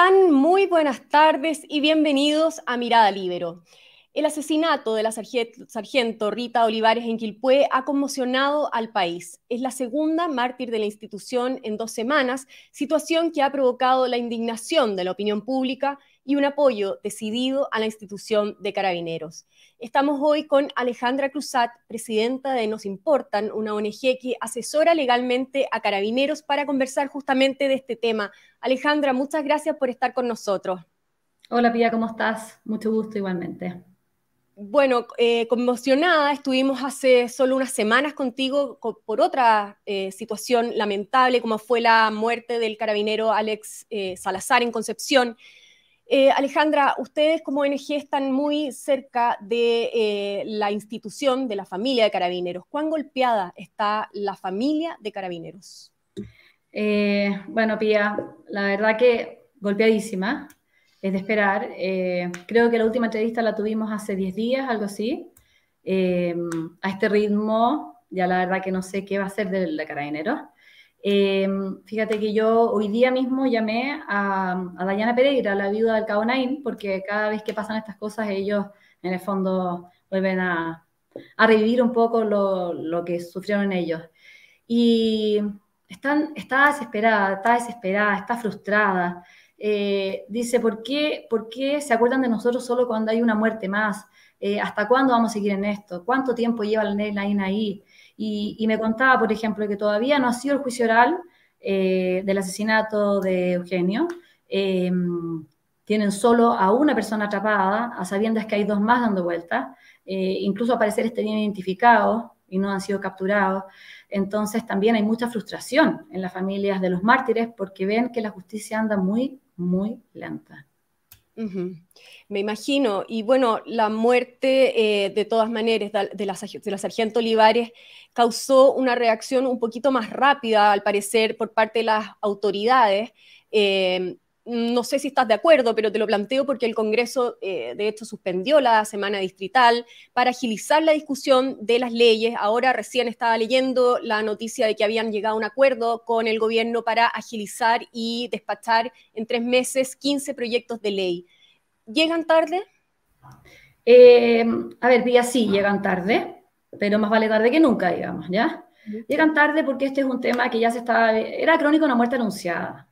¿Cómo están? Muy buenas tardes y bienvenidos a Mirada Libero. El asesinato de la sargento Rita Olivares en Quilpué ha conmocionado al país. Es la segunda mártir de la institución en dos semanas, situación que ha provocado la indignación de la opinión pública y un apoyo decidido a la institución de carabineros. Estamos hoy con Alejandra Cruzat, presidenta de Nos Importan, una ONG que asesora legalmente a carabineros para conversar justamente de este tema. Alejandra, muchas gracias por estar con nosotros. Hola Pía, ¿cómo estás? Mucho gusto igualmente. Bueno, eh, conmocionada, estuvimos hace solo unas semanas contigo por otra eh, situación lamentable, como fue la muerte del carabinero Alex eh, Salazar en Concepción. Eh, Alejandra, ustedes como ONG están muy cerca de eh, la institución, de la familia de carabineros. ¿Cuán golpeada está la familia de carabineros? Eh, bueno, Pía, la verdad que golpeadísima, es de esperar. creo que la última entrevista la tuvimos hace 10 días, algo así. a este ritmo, ya la verdad que no sé qué va a ser de, de carabineros. Em, fíjate que yo hoy día mismo llamé a, Dayana Pereira, la viuda del Cabo Nain, porque cada vez que pasan estas cosas ellos en el fondo vuelven a, revivir un poco lo, que sufrieron ellos. Y están, está desesperada, está desesperada, está frustrada. Eh, dice, ¿por qué, ¿por qué se acuerdan de nosotros solo cuando hay una muerte más? Eh, ¿Hasta cuándo vamos a seguir en esto? ¿Cuánto tiempo lleva el Nain ahí? Y, me contaba, por ejemplo, que todavía no ha sido el juicio oral eh, del asesinato de Eugenio. Eh, tienen solo a una persona atrapada, a sabiendas que hay dos más dando vueltas. Eh, incluso a parecer estén identificados y no han sido capturados. Entonces también hay mucha frustración en las familias de los mártires porque ven que la justicia anda muy, muy lenta. Me imagino. Y bueno, la muerte, eh, de todas maneras, de la, de la, sargento Olivares causó una reacción un poquito más rápida, al parecer, por parte de las autoridades. Eh, no sé si estás de acuerdo, pero te lo planteo porque el Congreso, eh, de hecho, suspendió la semana distrital para agilizar la discusión de las leyes. Ahora recién estaba leyendo la noticia de que habían llegado a un acuerdo con el gobierno para agilizar y despachar en tres meses 15 proyectos de ley. ¿Llegan tarde? Eh, a ver, Pía, sí, llegan tarde, pero más vale tarde que nunca, digamos, ¿ya? Llegan tarde porque este es un tema que ya se estaba, era crónico una muerte anunciada.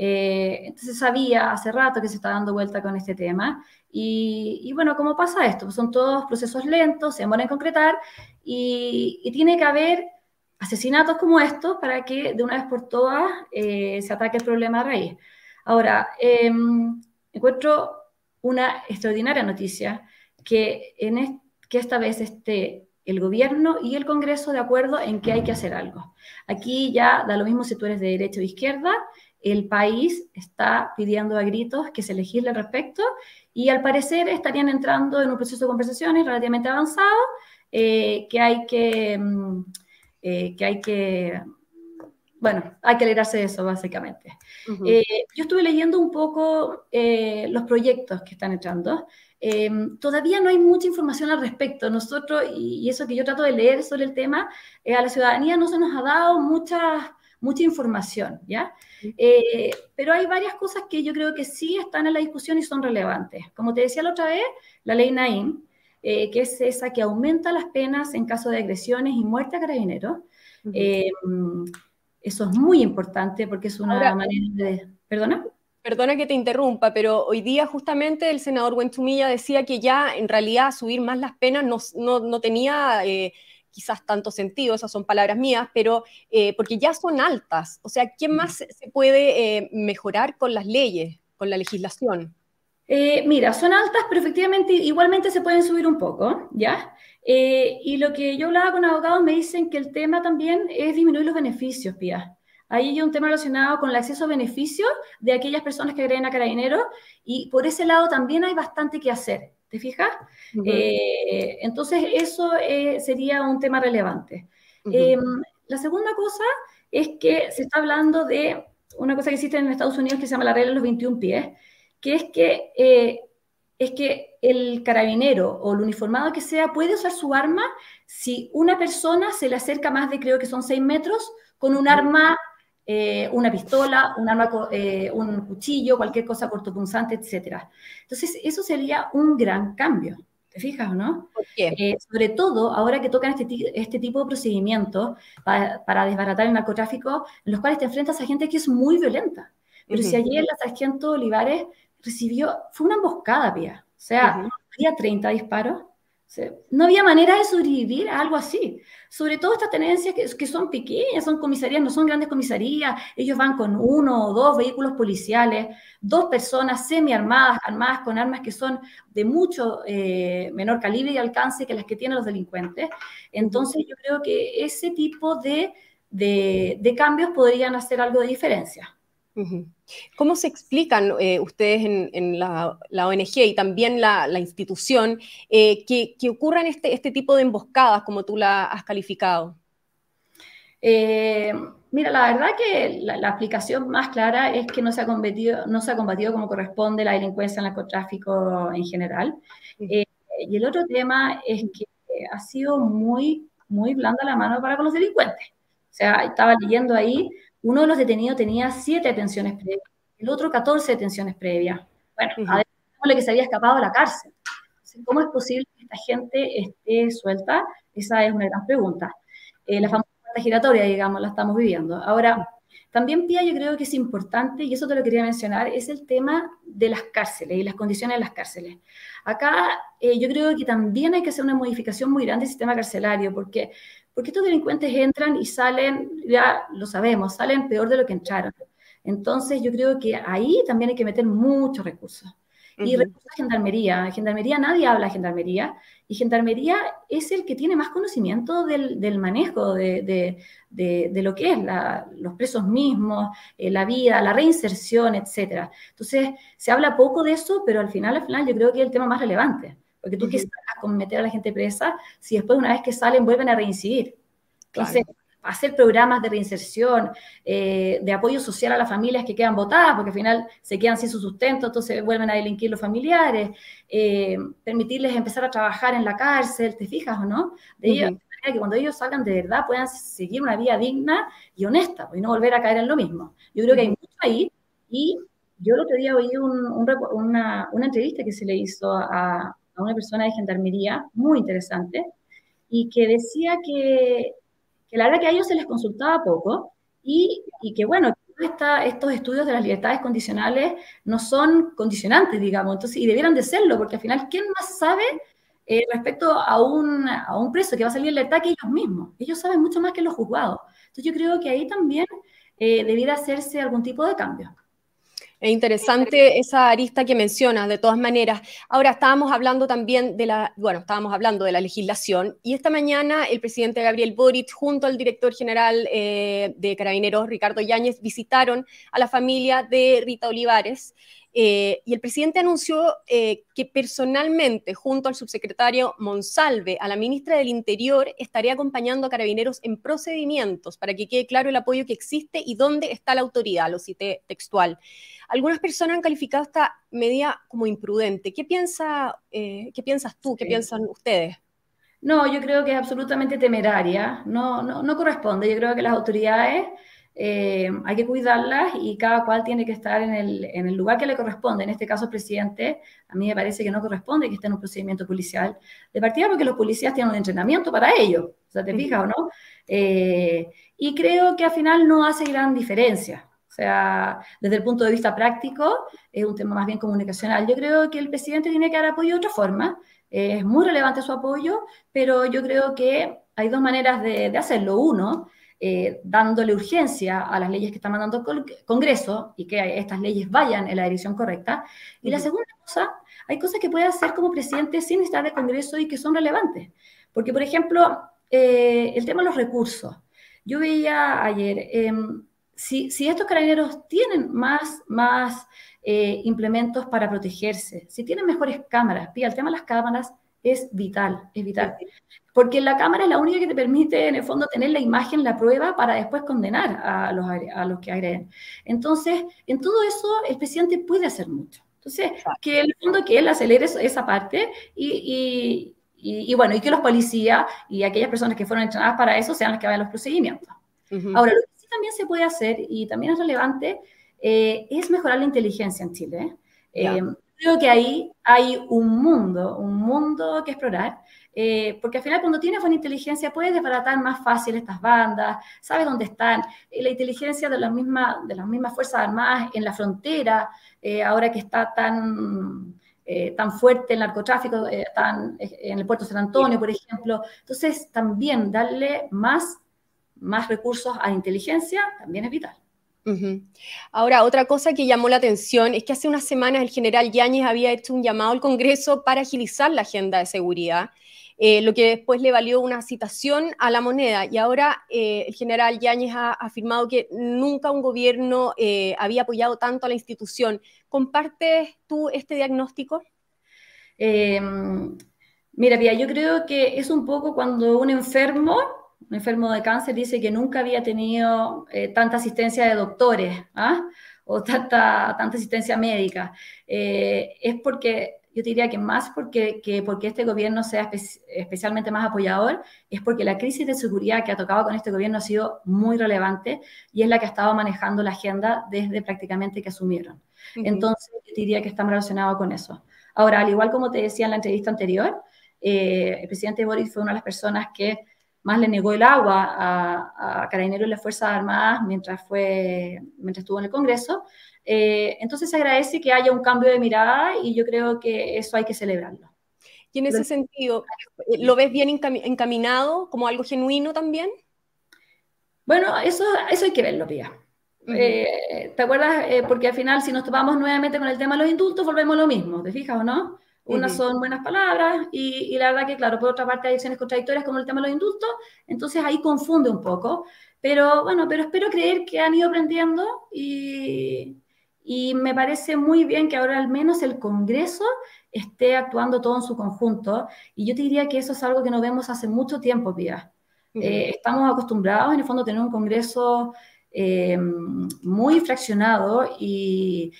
Eh, entonces sabía hace rato que se está dando vuelta con este tema. Y, bueno, ¿cómo pasa esto? Pues son todos procesos lentos, se demoran en concretar y, tiene que haber asesinatos como estos para que de una vez por todas eh, se ataque el problema a raíz. Ahora, em, encuentro una extraordinaria noticia que, esta vez esté el gobierno y el Congreso de acuerdo en que hay que hacer algo. Aquí ya da lo mismo si tú eres de derecha o izquierda, el país está pidiendo a gritos que se legisle al respecto y al parecer estarían entrando en un proceso de conversaciones relativamente avanzado eh, que hay que, mm, eh, que hay que, bueno, hay que alegrarse de eso básicamente. Eh, yo estuve leyendo un poco los proyectos que están entrando. todavía no hay mucha información al respecto. Nosotros, y, y, eso que yo trato de leer sobre el tema, a la ciudadanía no se nos ha dado muchas mucha información, ¿ya? Eh, pero hay varias cosas que yo creo que sí están en la discusión y son relevantes. Como te decía la otra vez, la ley Naim, eh, que es esa que aumenta las penas en caso de agresiones y muerte a carabineros. Eh, eso es muy importante porque es una manera de... ¿Perdona? Perdona que te interrumpa, pero hoy día justamente el senador Buentumilla decía que ya en realidad subir más las penas no, no, no tenía quizás tanto sentido, esas son palabras mías, pero eh, porque ya son altas. O sea, ¿qué más se puede eh, mejorar con las leyes, con la legislación? Eh, mira, son altas, pero efectivamente igualmente se pueden subir un poco, ¿ya? y lo que yo hablaba con abogados me dicen que el tema también es disminuir los beneficios, Pía. Ahí hay un tema relacionado con el acceso a beneficios de aquellas personas que creen a carabineros y por ese lado también hay bastante que hacer. ¿Te fijas? Eh, entonces, eso eh, sería un tema relevante. Em, la segunda cosa es que se está hablando de una cosa que existe en Estados Unidos que se llama la regla de los 21 pies, que es que, eh, es que el carabinero o el uniformado que sea puede usar su arma si una persona se le acerca más de, creo que son 6 metros, con un arma eh, una pistola, un, arma, eh, un cuchillo, cualquier cosa cortopunzante, etc. Entonces, eso sería un gran cambio. ¿Te fijas o no? Eh, sobre todo ahora que tocan este, este tipo de procedimientos para, desbaratar el narcotráfico, en los cuales te enfrentas a gente que es muy violenta. Pero si ayer la sargento Olivares recibió, fue una emboscada, Pía. O sea, había 30 disparos no había manera de sobrevivir a algo así. Sobre todo estas tenencias que, son pequeñas, son comisarías, no son grandes comisarías. Ellos van con uno o dos vehículos policiales, dos personas semi-armadas, armadas con armas que son de mucho eh, menor calibre y alcance que las que tienen los delincuentes. Entonces yo creo que ese tipo de, de cambios podrían hacer algo de diferencia. ¿Cómo se explican eh, ustedes en, la, ONG y también la, institución eh, que, ocurran este, este, tipo de emboscadas como tú la has calificado? Eh, mira, la verdad que la, explicación más clara es que no se, ha combatido, no se ha combatido como corresponde la delincuencia, el narcotráfico en general. y el otro tema es que ha sido muy, muy blanda la mano para con los delincuentes. O sea, estaba leyendo ahí uno de los detenidos tenía siete detenciones previas, el otro 14 detenciones previas. Bueno, además que se había escapado de la cárcel. ¿Cómo es posible que esta gente esté suelta? Esa es una gran pregunta. Eh, la famosa giratoria, digamos, la estamos viviendo. Ahora, también, Pía, yo creo que es importante, y eso te lo quería mencionar, es el tema de las cárceles y las condiciones de las cárceles. Acá eh, yo creo que también hay que hacer una modificación muy grande del sistema carcelario, porque porque estos delincuentes entran y salen, ya lo sabemos, salen peor de lo que entraron. Entonces yo creo que ahí también hay que meter muchos recursos. Y recursos de gendarmería. Gendarmería, nadie habla de gendarmería. Y gendarmería es el que tiene más conocimiento del, del manejo de, de, de, lo que es los presos mismos, eh, la vida, la reinserción, etc. Entonces, se habla poco de eso, pero al final, al final yo creo que es el tema más relevante. Porque tú qué sacas con meter a la gente presa si después, una vez que salen, vuelven a reincidir. Entonces, hacer programas de reinserción, eh, de apoyo social a las familias que quedan votadas, porque al final se quedan sin su sustento, entonces vuelven a delinquir los familiares, eh, permitirles empezar a trabajar en la cárcel, ¿te fijas o no? De ellos, que cuando ellos salgan de verdad puedan seguir una vida digna y honesta, pues, y no volver a caer en lo mismo. Yo creo que hay mucho ahí, y yo el otro día oí una, una, entrevista que se le hizo a, a una persona de gendarmería muy interesante y que decía que, que, la verdad que a ellos se les consultaba poco y, y que, bueno, estos estudios de las libertades condicionales no son condicionantes, digamos, entonces, y debieran de serlo, porque al final, ¿quién más sabe eh, respecto a un, a un preso que va a salir en libertad que ellos mismos? Ellos saben mucho más que los juzgados. Entonces, yo creo que ahí también eh, debiera hacerse algún tipo de cambio. Es interesante esa arista que mencionas, de todas maneras. Ahora estábamos hablando también de la, bueno, estábamos hablando de la legislación y esta mañana el presidente Gabriel Boric junto al director general eh, de Carabineros, Ricardo Yáñez, visitaron a la familia de Rita Olivares eh, y el presidente anunció eh, que personalmente, junto al subsecretario Monsalve, a la ministra del Interior, estaría acompañando a carabineros en procedimientos para que quede claro el apoyo que existe y dónde está la autoridad, lo cité textual. Algunas personas han calificado esta medida como imprudente. ¿Qué, piensa, eh, ¿qué piensas tú? ¿Qué piensan ustedes? No, yo creo que es absolutamente temeraria. No, no, no corresponde. Yo creo que las autoridades eh, hay que cuidarlas y cada cual tiene que estar en el, en el, lugar que le corresponde. En este caso, el presidente, a mí me parece que no corresponde que esté en un procedimiento policial de partida porque los policías tienen un entrenamiento para ello. O sea, ¿te fijas o no? Eh, y creo que al final no hace gran diferencia. O sea, desde el punto de vista práctico, es un tema más bien comunicacional. Yo creo que el presidente tiene que dar apoyo de otra forma. es muy relevante su apoyo, pero yo creo que hay dos maneras de, de hacerlo. Uno, eh, dándole urgencia a las leyes que está mandando el Congreso y que estas leyes vayan en la dirección correcta. Y la segunda cosa, hay cosas que puede hacer como presidente sin estar de Congreso y que son relevantes. Porque, por ejemplo, eh, el tema de los recursos. Yo veía ayer, em, si, si, estos carabineros tienen más, más eh, implementos para protegerse, si tienen mejores cámaras, el tema de las cámaras es vital, es vital. Porque la cámara es la única que te permite, en el fondo, tener la imagen, la prueba, para después condenar a los, a los que agreden. Entonces, en todo eso, el presidente puede hacer mucho. Entonces, que el fondo que él acelere esa parte y, y, y, bueno, y que los policías y aquellas personas que fueron entrenadas para eso sean las que hagan los procedimientos. Ahora, lo que sí también se puede hacer y también es relevante, eh, es mejorar la inteligencia en Chile. Eh, creo que ahí hay un mundo, un mundo que explorar, eh, porque al final cuando tienes buena inteligencia puedes desbaratar más fácil estas bandas, sabes dónde están, la inteligencia de, las mismas, de las mismas Fuerzas Armadas en la frontera, ahora que está tan... tan fuerte el narcotráfico, tan, en el puerto de San Antonio, por ejemplo. Entonces, también darle más, más recursos a inteligencia también es vital. Ahora, otra cosa que llamó la atención es que hace unas semanas el general Yáñez había hecho un llamado al Congreso para agilizar la agenda de seguridad, eh, lo que después le valió una citación a la moneda. Y ahora eh, el general Yáñez ha afirmado que nunca un gobierno eh, había apoyado tanto a la institución. ¿Compartes tú este diagnóstico? mira, Pia, yo creo que es un poco cuando un enfermo un enfermo de cáncer dice que nunca había tenido eh, tanta asistencia de doctores ¿ah? o tanta, tanta asistencia médica. Eh, es porque, yo diría que más porque, que porque este gobierno sea especialmente más apoyador, es porque la crisis de seguridad que ha tocado con este gobierno ha sido muy relevante y es la que ha estado manejando la agenda desde prácticamente que asumieron. Entonces, yo diría que está relacionado con eso. Ahora, al igual como te decía en la entrevista anterior, eh, el presidente Boris fue una de las personas que más le negó el agua a, a Carabineros y las Fuerzas Armadas mientras, fue, mientras estuvo en el Congreso. Eh, entonces se agradece que haya un cambio de mirada y yo creo que eso hay que celebrarlo. Y en ese sentido, ¿lo ves bien encaminado como algo genuino también? Bueno, eso, eso hay que verlo, Pía. Eh, ¿Te acuerdas? Eh, porque al final, si nos topamos nuevamente con el tema de los indultos, volvemos a lo mismo, ¿te fijas o no? Unas son buenas palabras y, la verdad que, claro, por otra parte hay acciones contradictorias como el tema de los indultos, entonces ahí confunde un poco. Pero bueno, pero espero creer que han ido aprendiendo y, y me parece muy bien que ahora al menos el Congreso esté actuando todo en su conjunto. Y yo te diría que eso es algo que no vemos hace mucho tiempo, Pía. Eh, estamos acostumbrados, en el fondo, a tener un Congreso eh, muy fraccionado y,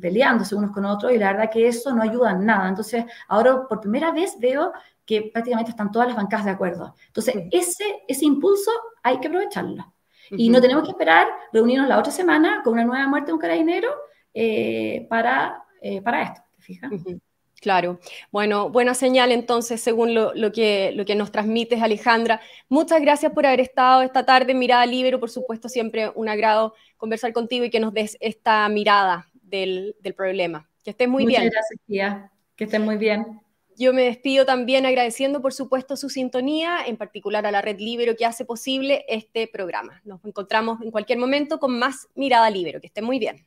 peleándose unos con otros y la verdad que eso no ayuda en nada. Entonces, ahora por primera vez veo que prácticamente están todas las bancadas de acuerdo. Entonces, ese, ese impulso hay que aprovecharlo. Y no tenemos que esperar reunirnos la otra semana con una nueva muerte de un carabinero eh, para, eh, para esto, ¿te fijas? Claro. Bueno, buena señal entonces, según lo, que, lo que nos transmites, Alejandra. Muchas gracias por haber estado esta tarde en Mirada Libre. Por supuesto, siempre un agrado conversar contigo y que nos des esta mirada del, problema. Que estés muy bien. Muchas gracias, tía. Que estés muy bien. Yo me despido también agradeciendo, por supuesto, su sintonía, en particular a la Red Libero que hace posible este programa. Nos encontramos en cualquier momento con más Mirada Libero. Que esté muy bien.